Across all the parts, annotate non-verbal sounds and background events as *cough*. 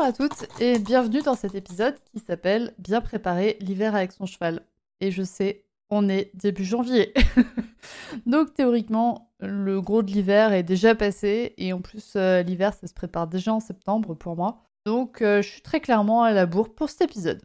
Bonjour à toutes et bienvenue dans cet épisode qui s'appelle Bien préparer l'hiver avec son cheval. Et je sais, on est début janvier. *laughs* Donc théoriquement, le gros de l'hiver est déjà passé et en plus euh, l'hiver ça se prépare déjà en septembre pour moi. Donc euh, je suis très clairement à la bourre pour cet épisode.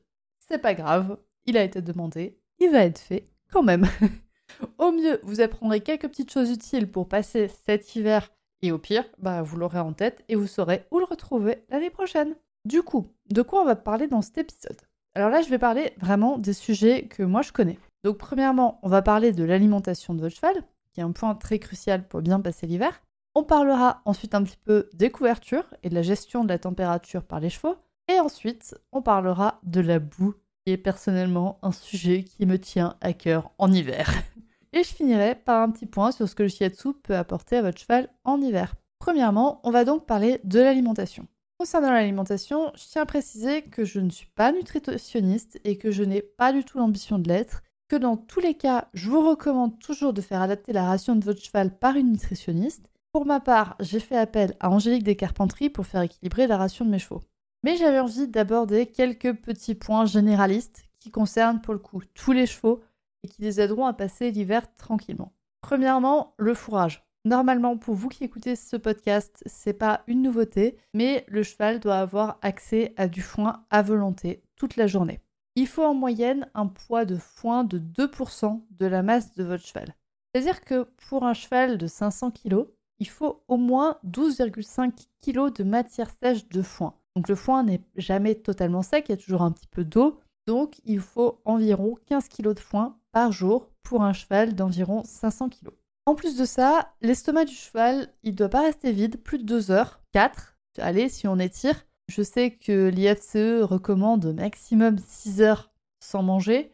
C'est pas grave, il a été demandé, il va être fait quand même. *laughs* Au mieux, vous apprendrez quelques petites choses utiles pour passer cet hiver et au pire, bah, vous l'aurez en tête et vous saurez où le retrouver l'année prochaine. Du coup, de quoi on va parler dans cet épisode? Alors là, je vais parler vraiment des sujets que moi je connais. Donc premièrement, on va parler de l'alimentation de votre cheval, qui est un point très crucial pour bien passer l'hiver. On parlera ensuite un petit peu des couvertures et de la gestion de la température par les chevaux. Et ensuite, on parlera de la boue, qui est personnellement un sujet qui me tient à cœur en hiver. *laughs* Et je finirai par un petit point sur ce que le shiatsu peut apporter à votre cheval en hiver. Premièrement, on va donc parler de l'alimentation. Concernant l'alimentation, je tiens à préciser que je ne suis pas nutritionniste et que je n'ai pas du tout l'ambition de l'être, que dans tous les cas, je vous recommande toujours de faire adapter la ration de votre cheval par une nutritionniste. Pour ma part, j'ai fait appel à Angélique Descarpentries pour faire équilibrer la ration de mes chevaux. Mais j'avais envie d'aborder quelques petits points généralistes qui concernent pour le coup tous les chevaux et qui les aideront à passer l'hiver tranquillement. Premièrement, le fourrage. Normalement, pour vous qui écoutez ce podcast, c'est pas une nouveauté, mais le cheval doit avoir accès à du foin à volonté toute la journée. Il faut en moyenne un poids de foin de 2% de la masse de votre cheval. C'est-à-dire que pour un cheval de 500 kg, il faut au moins 12,5 kg de matière sèche de foin. Donc le foin n'est jamais totalement sec, il y a toujours un petit peu d'eau. Donc il faut environ 15 kg de foin par jour pour un cheval d'environ 500 kg. En plus de ça, l'estomac du cheval, il ne doit pas rester vide plus de 2 heures, 4. Allez, si on étire. Je sais que l'IFCE recommande maximum 6 heures sans manger.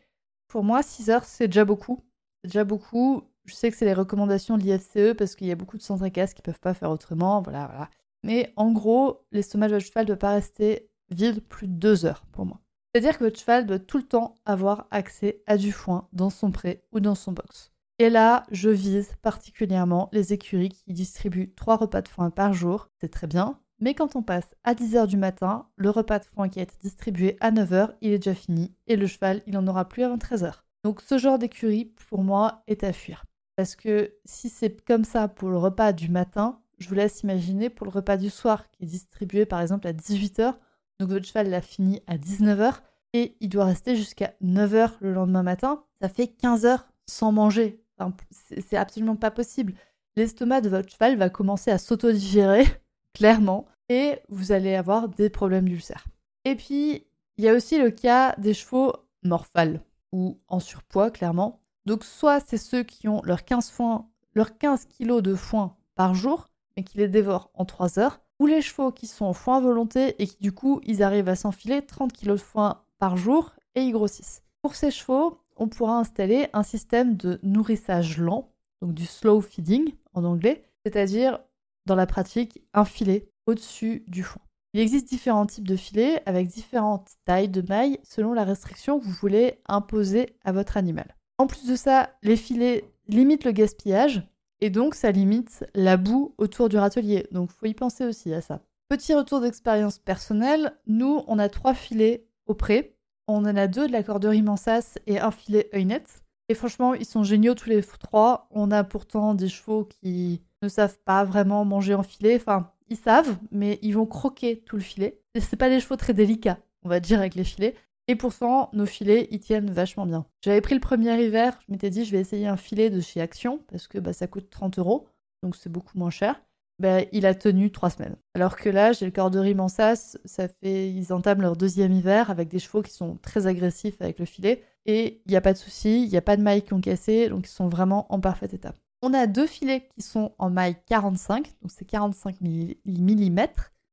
Pour moi, 6 heures, c'est déjà beaucoup. C'est déjà beaucoup. Je sais que c'est les recommandations de l'IFCE parce qu'il y a beaucoup de centres qui ne peuvent pas faire autrement. Voilà, voilà. Mais en gros, l'estomac votre cheval ne doit pas rester vide plus de 2 heures pour moi. C'est-à-dire que votre cheval doit tout le temps avoir accès à du foin dans son pré ou dans son box. Et là, je vise particulièrement les écuries qui distribuent 3 repas de foin par jour. C'est très bien. Mais quand on passe à 10h du matin, le repas de foin qui a été distribué à 9h, il est déjà fini. Et le cheval, il n'en aura plus avant 13h. Donc ce genre d'écurie, pour moi, est à fuir. Parce que si c'est comme ça pour le repas du matin, je vous laisse imaginer pour le repas du soir qui est distribué par exemple à 18h donc votre cheval l'a fini à 19h et il doit rester jusqu'à 9h le lendemain matin. Ça fait 15 heures sans manger. C'est absolument pas possible. L'estomac de votre cheval va commencer à s'autodigérer, *laughs* clairement, et vous allez avoir des problèmes d'ulcère. Et puis, il y a aussi le cas des chevaux morphales ou en surpoids, clairement. Donc, soit c'est ceux qui ont leurs 15, foin, leurs 15 kilos de foin par jour, mais qui les dévorent en 3 heures, ou les chevaux qui sont au foin à volonté et qui du coup ils arrivent à s'enfiler 30 kg de foin par jour et ils grossissent. Pour ces chevaux, on pourra installer un système de nourrissage lent, donc du slow feeding en anglais, c'est-à-dire dans la pratique un filet au-dessus du foin. Il existe différents types de filets avec différentes tailles de mailles selon la restriction que vous voulez imposer à votre animal. En plus de ça, les filets limitent le gaspillage et donc, ça limite la boue autour du râtelier. Donc, faut y penser aussi à ça. Petit retour d'expérience personnelle. Nous, on a trois filets au pré. On en a deux de la corderie Mansas et un filet œilnet. Et franchement, ils sont géniaux tous les trois. On a pourtant des chevaux qui ne savent pas vraiment manger en filet. Enfin, ils savent, mais ils vont croquer tout le filet. Et c'est pas des chevaux très délicats, on va dire, avec les filets. Et pourtant, nos filets, ils tiennent vachement bien. J'avais pris le premier hiver, je m'étais dit, je vais essayer un filet de chez Action, parce que bah, ça coûte 30 euros, donc c'est beaucoup moins cher. Bah, il a tenu trois semaines. Alors que là, j'ai le corderie Mansas, ça fait, ils entament leur deuxième hiver avec des chevaux qui sont très agressifs avec le filet. Et il n'y a pas de souci, il n'y a pas de mailles qui ont cassé, donc ils sont vraiment en parfait état. On a deux filets qui sont en maille 45, donc c'est 45 mm.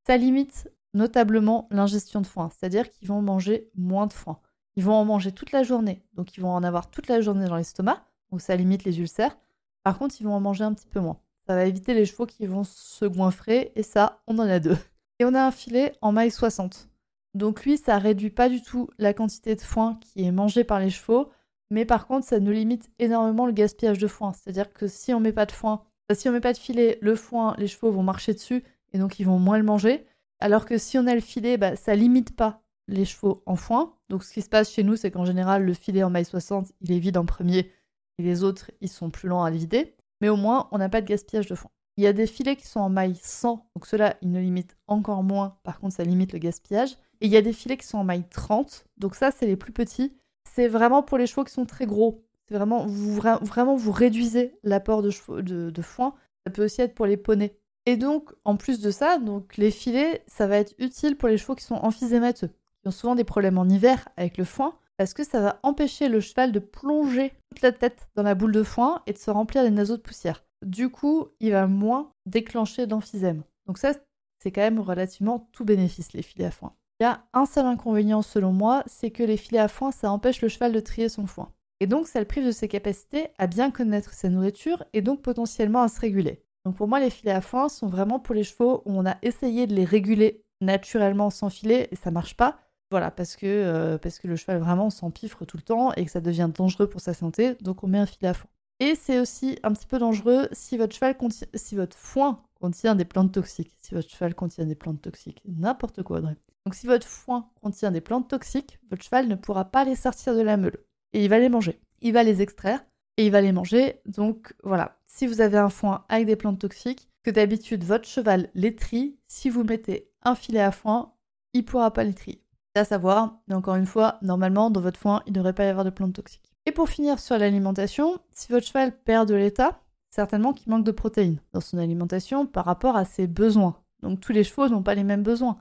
Ça limite notablement l'ingestion de foin, c'est-à-dire qu'ils vont manger moins de foin. Ils vont en manger toute la journée, donc ils vont en avoir toute la journée dans l'estomac, donc ça limite les ulcères. Par contre, ils vont en manger un petit peu moins. Ça va éviter les chevaux qui vont se goinfrer, et ça, on en a deux. Et on a un filet en maille 60. Donc lui, ça réduit pas du tout la quantité de foin qui est mangée par les chevaux, mais par contre, ça nous limite énormément le gaspillage de foin. C'est-à-dire que si on met pas de foin, si on met pas de filet, le foin, les chevaux vont marcher dessus et donc ils vont moins le manger. Alors que si on a le filet, bah, ça limite pas les chevaux en foin. Donc ce qui se passe chez nous, c'est qu'en général, le filet en maille 60, il est vide en premier et les autres, ils sont plus lents à vider. Mais au moins, on n'a pas de gaspillage de foin. Il y a des filets qui sont en maille 100, donc ceux-là, ils ne limitent encore moins. Par contre, ça limite le gaspillage. Et il y a des filets qui sont en maille 30, donc ça, c'est les plus petits. C'est vraiment pour les chevaux qui sont très gros. C'est vraiment vous, vraiment, vous réduisez l'apport de, de foin. Ça peut aussi être pour les poneys. Et donc, en plus de ça, donc les filets, ça va être utile pour les chevaux qui sont emphysémateux, qui ont souvent des problèmes en hiver avec le foin, parce que ça va empêcher le cheval de plonger toute la tête dans la boule de foin et de se remplir les naseaux de poussière. Du coup, il va moins déclencher d'emphysème. Donc ça, c'est quand même relativement tout bénéfice, les filets à foin. Il y a un seul inconvénient selon moi, c'est que les filets à foin, ça empêche le cheval de trier son foin. Et donc, ça le prive de ses capacités à bien connaître sa nourriture et donc potentiellement à se réguler. Donc pour moi, les filets à foin sont vraiment pour les chevaux où on a essayé de les réguler naturellement sans filet et ça marche pas. Voilà, parce que, euh, parce que le cheval vraiment s'empiffre tout le temps et que ça devient dangereux pour sa santé, donc on met un filet à foin. Et c'est aussi un petit peu dangereux si votre cheval foin contient des plantes toxiques. Si votre cheval contient des plantes toxiques, n'importe quoi, Audrey. Donc si votre foin contient des plantes toxiques, votre cheval ne pourra pas les sortir de la meule et il va les manger. Il va les extraire et il va les manger. Donc voilà, si vous avez un foin avec des plantes toxiques, que d'habitude votre cheval les trie, si vous mettez un filet à foin, il pourra pas les trier. À savoir, mais encore une fois, normalement dans votre foin, il ne devrait pas y avoir de plantes toxiques. Et pour finir sur l'alimentation, si votre cheval perd de l'état, certainement qu'il manque de protéines dans son alimentation par rapport à ses besoins. Donc tous les chevaux n'ont pas les mêmes besoins.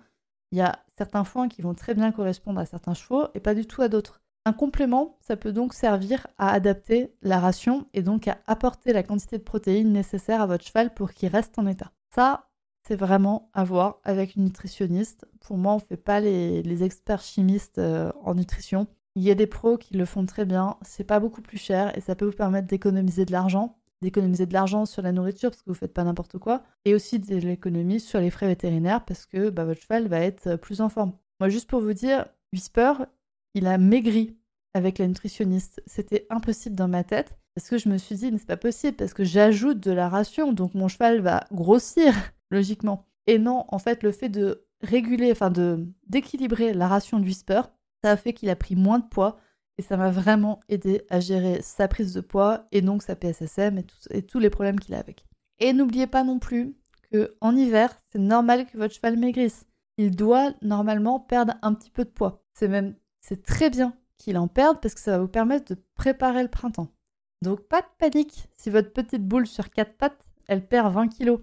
Il y a certains foins qui vont très bien correspondre à certains chevaux et pas du tout à d'autres. Un complément, ça peut donc servir à adapter la ration et donc à apporter la quantité de protéines nécessaire à votre cheval pour qu'il reste en état. Ça, c'est vraiment à voir avec une nutritionniste. Pour moi, on ne fait pas les, experts chimistes euh, en nutrition. Il y a des pros qui le font très bien, c'est pas beaucoup plus cher et ça peut vous permettre d'économiser de l'argent, d'économiser de l'argent sur la nourriture parce que vous faites pas n'importe quoi, et aussi de l'économie sur les frais vétérinaires parce que bah, votre cheval va être plus en forme. Moi, juste pour vous dire, Whisper, il a maigri avec la nutritionniste. C'était impossible dans ma tête parce que je me suis dit, mais c'est pas possible parce que j'ajoute de la ration, donc mon cheval va grossir, logiquement. Et non, en fait, le fait de réguler, enfin d'équilibrer la ration du Whisper, ça a fait qu'il a pris moins de poids et ça m'a vraiment aidé à gérer sa prise de poids et donc sa PSSM et, et tous les problèmes qu'il a avec. Et n'oubliez pas non plus que en hiver, c'est normal que votre cheval maigrisse. Il doit normalement perdre un petit peu de poids. C'est même c'est très bien qu'il en perde parce que ça va vous permettre de préparer le printemps. Donc pas de panique si votre petite boule sur quatre pattes, elle perd 20 kilos.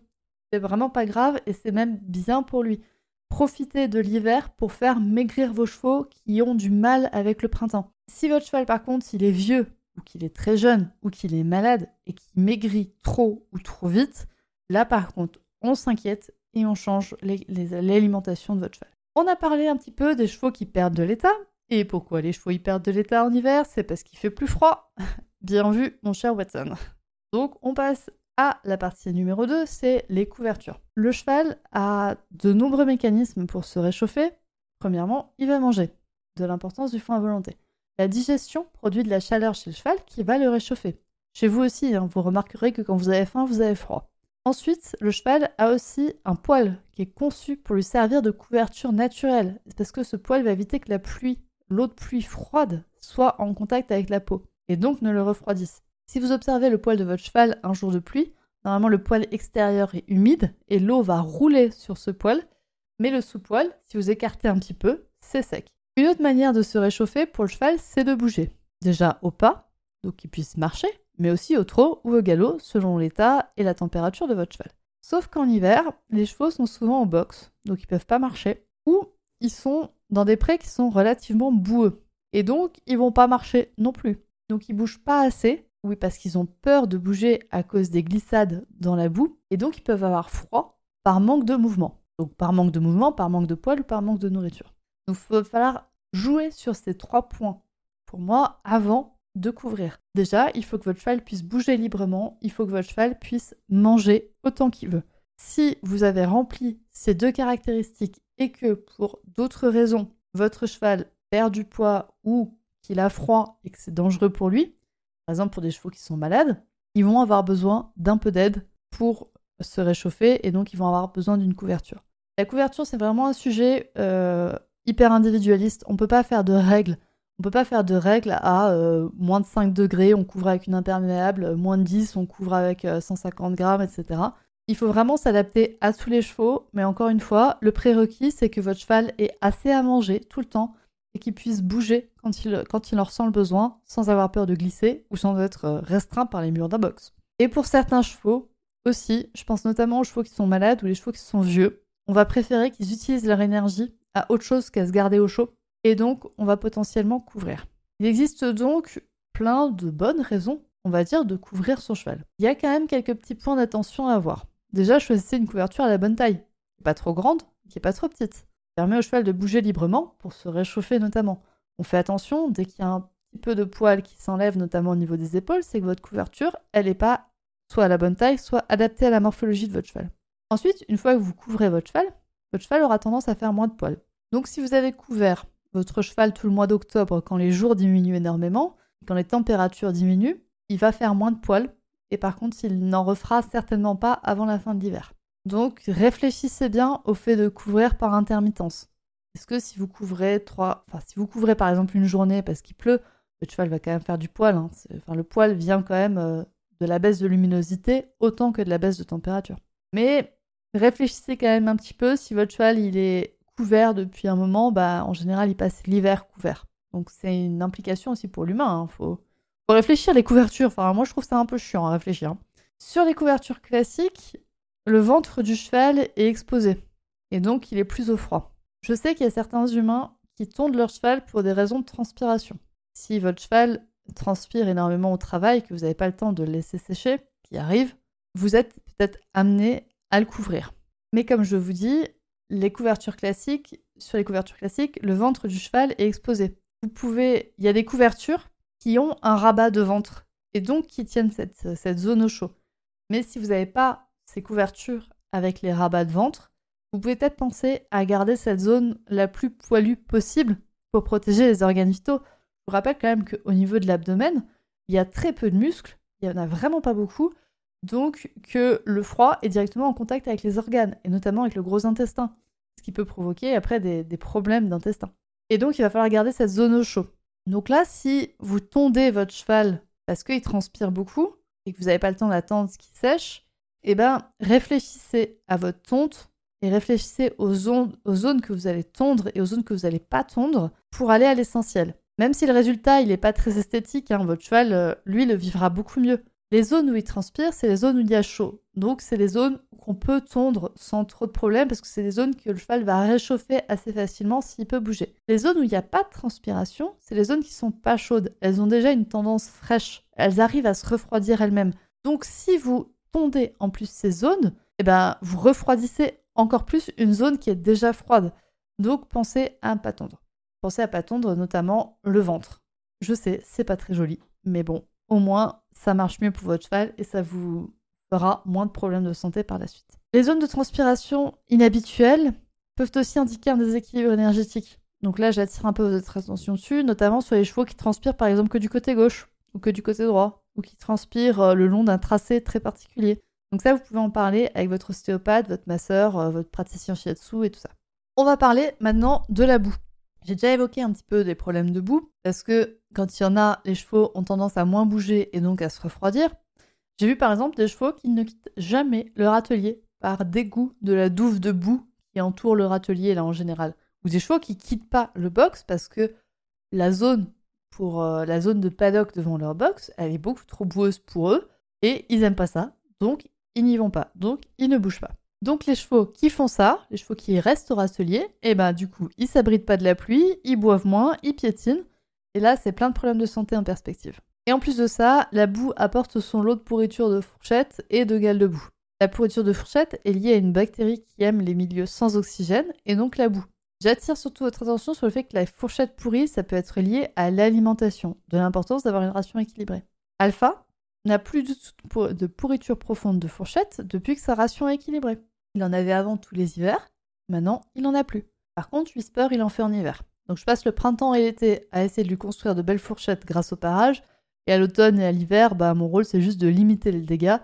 C'est vraiment pas grave et c'est même bien pour lui. Profitez de l'hiver pour faire maigrir vos chevaux qui ont du mal avec le printemps. Si votre cheval par contre il est vieux ou qu'il est très jeune ou qu'il est malade et qu'il maigrit trop ou trop vite, là par contre on s'inquiète et on change l'alimentation de votre cheval. On a parlé un petit peu des chevaux qui perdent de l'état, et pourquoi les chevaux y perdent de l'état en hiver? C'est parce qu'il fait plus froid. *laughs* Bien vu, mon cher Watson. Donc, on passe à la partie numéro 2, c'est les couvertures. Le cheval a de nombreux mécanismes pour se réchauffer. Premièrement, il va manger, de l'importance du foin à volonté. La digestion produit de la chaleur chez le cheval qui va le réchauffer. Chez vous aussi, hein, vous remarquerez que quand vous avez faim, vous avez froid. Ensuite, le cheval a aussi un poil qui est conçu pour lui servir de couverture naturelle, parce que ce poil va éviter que la pluie l'eau de pluie froide soit en contact avec la peau, et donc ne le refroidisse. Si vous observez le poil de votre cheval un jour de pluie, normalement le poil extérieur est humide et l'eau va rouler sur ce poil, mais le sous-poil, si vous écartez un petit peu, c'est sec. Une autre manière de se réchauffer pour le cheval, c'est de bouger. Déjà au pas, donc qu'il puisse marcher, mais aussi au trot ou au galop, selon l'état et la température de votre cheval. Sauf qu'en hiver, les chevaux sont souvent au box, donc ils peuvent pas marcher, ou ils sont dans des prés qui sont relativement boueux. Et donc, ils vont pas marcher non plus. Donc, ils bougent pas assez. Oui, parce qu'ils ont peur de bouger à cause des glissades dans la boue. Et donc, ils peuvent avoir froid par manque de mouvement. Donc par manque de mouvement, par manque de poils ou par manque de nourriture. Donc il va falloir jouer sur ces trois points pour moi avant de couvrir. Déjà, il faut que votre cheval puisse bouger librement, il faut que votre cheval puisse manger autant qu'il veut. Si vous avez rempli ces deux caractéristiques et que pour d'autres raisons, votre cheval perd du poids ou qu'il a froid et que c'est dangereux pour lui, par exemple pour des chevaux qui sont malades, ils vont avoir besoin d'un peu d'aide pour se réchauffer et donc ils vont avoir besoin d'une couverture. La couverture, c'est vraiment un sujet euh, hyper individualiste. On ne peut pas faire de règles. On peut pas faire de règles à euh, moins de 5 degrés, on couvre avec une imperméable, moins de 10, on couvre avec 150 euh, grammes, etc. Il faut vraiment s'adapter à tous les chevaux, mais encore une fois, le prérequis, c'est que votre cheval ait assez à manger tout le temps et qu'il puisse bouger quand il, quand il en ressent le besoin, sans avoir peur de glisser ou sans être euh, restreint par les murs d'un box. Et pour certains chevaux aussi, je pense notamment aux chevaux qui sont malades ou les chevaux qui sont vieux, on va préférer qu'ils utilisent leur énergie à autre chose qu'à se garder au chaud, et donc on va potentiellement couvrir. Il existe donc plein de bonnes raisons, on va dire, de couvrir son cheval. Il y a quand même quelques petits points d'attention à avoir. Déjà, choisissez une couverture à la bonne taille, pas trop grande, qui est pas trop petite permet au cheval de bouger librement pour se réchauffer notamment. On fait attention, dès qu'il y a un petit peu de poil qui s'enlève, notamment au niveau des épaules, c'est que votre couverture, elle n'est pas soit à la bonne taille, soit adaptée à la morphologie de votre cheval. Ensuite, une fois que vous couvrez votre cheval, votre cheval aura tendance à faire moins de poils. Donc si vous avez couvert votre cheval tout le mois d'octobre quand les jours diminuent énormément, quand les températures diminuent, il va faire moins de poils et par contre il n'en refera certainement pas avant la fin de l'hiver. Donc réfléchissez bien au fait de couvrir par intermittence. Est-ce que si vous couvrez trois, enfin si vous couvrez par exemple une journée parce qu'il pleut, le cheval va quand même faire du poil. Hein. Enfin, le poil vient quand même euh, de la baisse de luminosité autant que de la baisse de température. Mais réfléchissez quand même un petit peu. Si votre cheval il est couvert depuis un moment, bah en général il passe l'hiver couvert. Donc c'est une implication aussi pour l'humain. Il hein. faut... réfléchir les couvertures. Enfin moi je trouve ça un peu chiant à réfléchir. Hein. Sur les couvertures classiques, le ventre du cheval est exposé, et donc il est plus au froid. Je sais qu'il y a certains humains qui tondent leur cheval pour des raisons de transpiration. Si votre cheval transpire énormément au travail, que vous n'avez pas le temps de le laisser sécher, qui arrive, vous êtes peut-être amené à le couvrir. Mais comme je vous dis, les couvertures classiques, sur les couvertures classiques, le ventre du cheval est exposé. Vous pouvez, il y a des couvertures qui ont un rabat de ventre et donc qui tiennent cette, cette zone au chaud. Mais si vous n'avez pas couvertures avec les rabats de ventre, vous pouvez peut-être penser à garder cette zone la plus poilue possible pour protéger les organes vitaux. Je vous rappelle quand même qu'au niveau de l'abdomen, il y a très peu de muscles, il n'y en a vraiment pas beaucoup, donc que le froid est directement en contact avec les organes, et notamment avec le gros intestin, ce qui peut provoquer après des, des problèmes d'intestin. Et donc il va falloir garder cette zone au chaud. Donc là, si vous tondez votre cheval parce qu'il transpire beaucoup et que vous n'avez pas le temps d'attendre ce qui sèche, eh ben, réfléchissez à votre tonte et réfléchissez aux zones, aux zones que vous allez tondre et aux zones que vous n'allez pas tondre pour aller à l'essentiel. Même si le résultat il n'est pas très esthétique, hein, votre cheval, euh, lui, le vivra beaucoup mieux. Les zones où il transpire, c'est les zones où il y a chaud. Donc, c'est les zones qu'on peut tondre sans trop de problèmes parce que c'est des zones que le cheval va réchauffer assez facilement s'il peut bouger. Les zones où il n'y a pas de transpiration, c'est les zones qui sont pas chaudes. Elles ont déjà une tendance fraîche. Elles arrivent à se refroidir elles-mêmes. Donc, si vous tondez en plus ces zones, eh ben, vous refroidissez encore plus une zone qui est déjà froide. Donc pensez à ne pas tondre. Pensez à pas tondre notamment le ventre. Je sais, c'est pas très joli, mais bon, au moins ça marche mieux pour votre cheval et ça vous fera moins de problèmes de santé par la suite. Les zones de transpiration inhabituelles peuvent aussi indiquer un déséquilibre énergétique. Donc là, j'attire un peu votre attention dessus, notamment sur les chevaux qui transpirent par exemple que du côté gauche ou que du côté droit ou qui transpirent euh, le long d'un tracé très particulier. Donc ça, vous pouvez en parler avec votre ostéopathe, votre masseur, euh, votre praticien shiatsu et tout ça. On va parler maintenant de la boue. J'ai déjà évoqué un petit peu des problèmes de boue, parce que quand il y en a, les chevaux ont tendance à moins bouger et donc à se refroidir. J'ai vu par exemple des chevaux qui ne quittent jamais leur atelier par dégoût de la douve de boue qui entoure leur atelier là en général. Ou des chevaux qui quittent pas le box parce que la zone pour euh, la zone de paddock devant leur box, elle est beaucoup trop boueuse pour eux, et ils aiment pas ça, donc ils n'y vont pas, donc ils ne bougent pas. Donc les chevaux qui font ça, les chevaux qui restent au rastelier, et eh ben du coup ils s'abritent pas de la pluie, ils boivent moins, ils piétinent, et là c'est plein de problèmes de santé en perspective. Et en plus de ça, la boue apporte son lot de pourriture de fourchettes et de gales de boue. La pourriture de fourchette est liée à une bactérie qui aime les milieux sans oxygène et donc la boue. J'attire surtout votre attention sur le fait que la fourchette pourrie, ça peut être lié à l'alimentation, de l'importance d'avoir une ration équilibrée. Alpha n'a plus de pourriture profonde de fourchette depuis que sa ration est équilibrée. Il en avait avant tous les hivers, maintenant il n'en a plus. Par contre, Whisper, il en fait en hiver. Donc je passe le printemps et l'été à essayer de lui construire de belles fourchettes grâce au parage, et à l'automne et à l'hiver, bah, mon rôle c'est juste de limiter les dégâts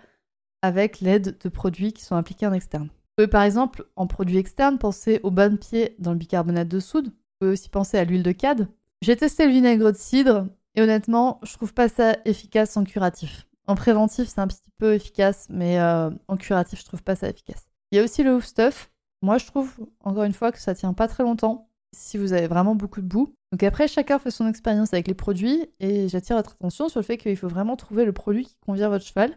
avec l'aide de produits qui sont appliqués en externe. Par exemple, en produits externes, penser au bain de pied dans le bicarbonate de soude. Vous pouvez aussi penser à l'huile de cad. J'ai testé le vinaigre de cidre et honnêtement, je trouve pas ça efficace en curatif. En préventif, c'est un petit peu efficace, mais euh, en curatif, je trouve pas ça efficace. Il y a aussi le Hoof Stuff. Moi, je trouve, encore une fois, que ça tient pas très longtemps si vous avez vraiment beaucoup de boue. Donc après, chacun fait son expérience avec les produits et j'attire votre attention sur le fait qu'il faut vraiment trouver le produit qui convient à votre cheval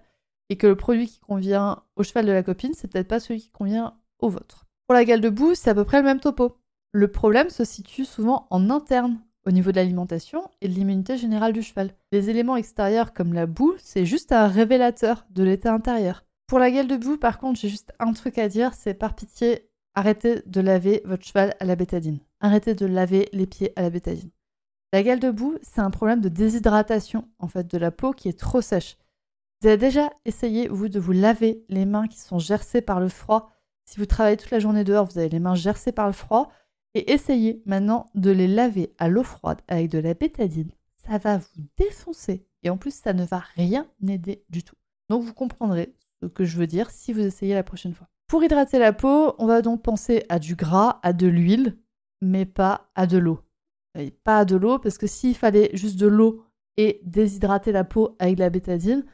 et que le produit qui convient au cheval de la copine, c'est peut-être pas celui qui convient au vôtre. Pour la gale de boue, c'est à peu près le même topo. Le problème se situe souvent en interne, au niveau de l'alimentation et de l'immunité générale du cheval. Les éléments extérieurs comme la boue, c'est juste un révélateur de l'état intérieur. Pour la gale de boue, par contre, j'ai juste un truc à dire, c'est par pitié, arrêtez de laver votre cheval à la bétadine. Arrêtez de laver les pieds à la bétadine. La gale de boue, c'est un problème de déshydratation en fait de la peau qui est trop sèche. Vous avez déjà essayé, vous, de vous laver les mains qui sont gercées par le froid? Si vous travaillez toute la journée dehors, vous avez les mains gercées par le froid. Et essayez maintenant de les laver à l'eau froide avec de la bétadine. Ça va vous défoncer. Et en plus, ça ne va rien aider du tout. Donc vous comprendrez ce que je veux dire si vous essayez la prochaine fois. Pour hydrater la peau, on va donc penser à du gras, à de l'huile, mais pas à de l'eau. Pas à de l'eau, parce que s'il fallait juste de l'eau et déshydrater la peau avec de la bétadine,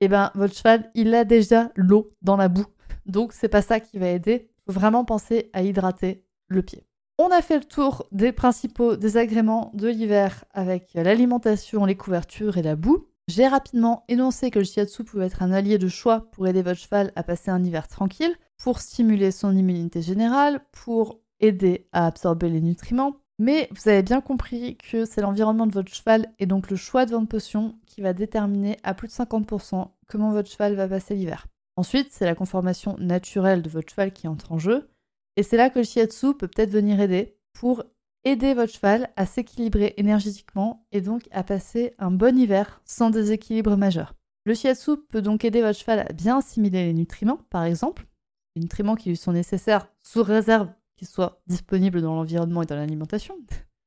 eh ben votre cheval, il a déjà l'eau dans la boue. Donc c'est pas ça qui va aider. Faut vraiment penser à hydrater le pied. On a fait le tour des principaux désagréments de l'hiver avec l'alimentation, les couvertures et la boue. J'ai rapidement énoncé que le shiatsu pouvait être un allié de choix pour aider votre cheval à passer un hiver tranquille, pour stimuler son immunité générale, pour aider à absorber les nutriments. Mais vous avez bien compris que c'est l'environnement de votre cheval et donc le choix de votre potion qui va déterminer à plus de 50% comment votre cheval va passer l'hiver. Ensuite, c'est la conformation naturelle de votre cheval qui entre en jeu. Et c'est là que le shiatsu peut peut-être venir aider pour aider votre cheval à s'équilibrer énergétiquement et donc à passer un bon hiver sans déséquilibre majeur. Le shiatsu peut donc aider votre cheval à bien assimiler les nutriments, par exemple, les nutriments qui lui sont nécessaires sous réserve qu'ils soient disponibles dans l'environnement et dans l'alimentation.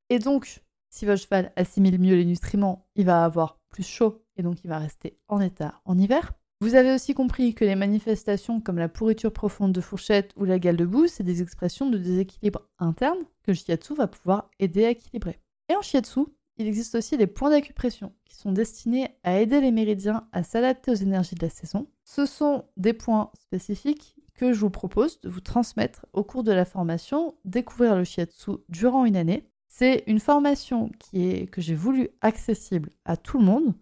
Et donc, si votre cheval assimile mieux les nutriments, il va avoir plus chaud et donc il va rester en état en hiver. Vous avez aussi compris que les manifestations comme la pourriture profonde de fourchette ou la gale de boue, c'est des expressions de déséquilibre interne que le shiatsu va pouvoir aider à équilibrer. Et en shiatsu, il existe aussi des points d'acupression qui sont destinés à aider les méridiens à s'adapter aux énergies de la saison. Ce sont des points spécifiques que je vous propose de vous transmettre au cours de la formation Découvrir le shiatsu durant une année. C'est une formation qui est, que j'ai voulu accessible à tout le monde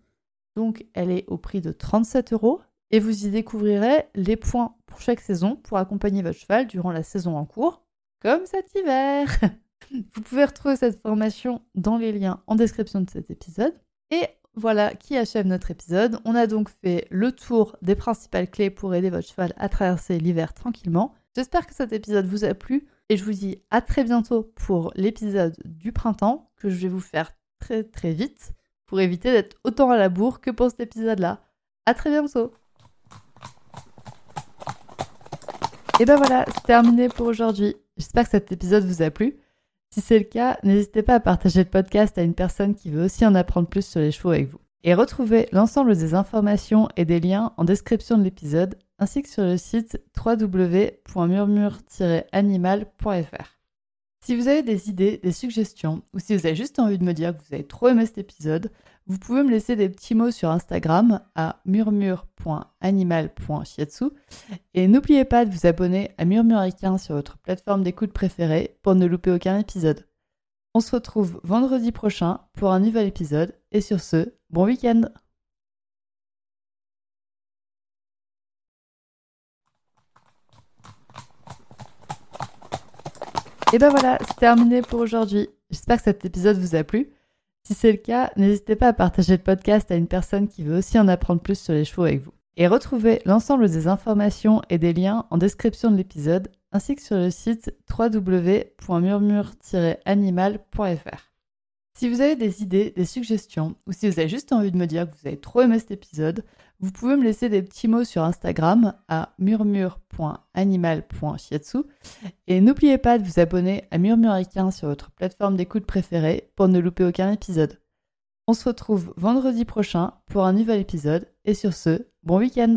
donc elle est au prix de 37 euros et vous y découvrirez les points pour chaque saison pour accompagner votre cheval durant la saison en cours, comme cet hiver. *laughs* vous pouvez retrouver cette formation dans les liens en description de cet épisode. Et voilà qui achève notre épisode. On a donc fait le tour des principales clés pour aider votre cheval à traverser l'hiver tranquillement. J'espère que cet épisode vous a plu et je vous dis à très bientôt pour l'épisode du printemps que je vais vous faire très très vite pour éviter d'être autant à la bourre que pour cet épisode-là. À très bientôt Et ben voilà, c'est terminé pour aujourd'hui. J'espère que cet épisode vous a plu. Si c'est le cas, n'hésitez pas à partager le podcast à une personne qui veut aussi en apprendre plus sur les chevaux avec vous. Et retrouvez l'ensemble des informations et des liens en description de l'épisode, ainsi que sur le site www.murmure-animal.fr. Si vous avez des idées, des suggestions, ou si vous avez juste envie de me dire que vous avez trop aimé cet épisode, vous pouvez me laisser des petits mots sur Instagram à murmure.animal.shiatsu. Et n'oubliez pas de vous abonner à Murmuricain sur votre plateforme d'écoute préférée pour ne louper aucun épisode. On se retrouve vendredi prochain pour un nouvel épisode. Et sur ce, bon week-end Et ben voilà, c'est terminé pour aujourd'hui. J'espère que cet épisode vous a plu. Si c'est le cas, n'hésitez pas à partager le podcast à une personne qui veut aussi en apprendre plus sur les chevaux avec vous. Et retrouvez l'ensemble des informations et des liens en description de l'épisode, ainsi que sur le site www.murmure-animal.fr. Si vous avez des idées, des suggestions, ou si vous avez juste envie de me dire que vous avez trop aimé cet épisode, vous pouvez me laisser des petits mots sur Instagram à murmure.animal.shiatsu. Et n'oubliez pas de vous abonner à Murmuricain sur votre plateforme d'écoute préférée pour ne louper aucun épisode. On se retrouve vendredi prochain pour un nouvel épisode, et sur ce, bon week-end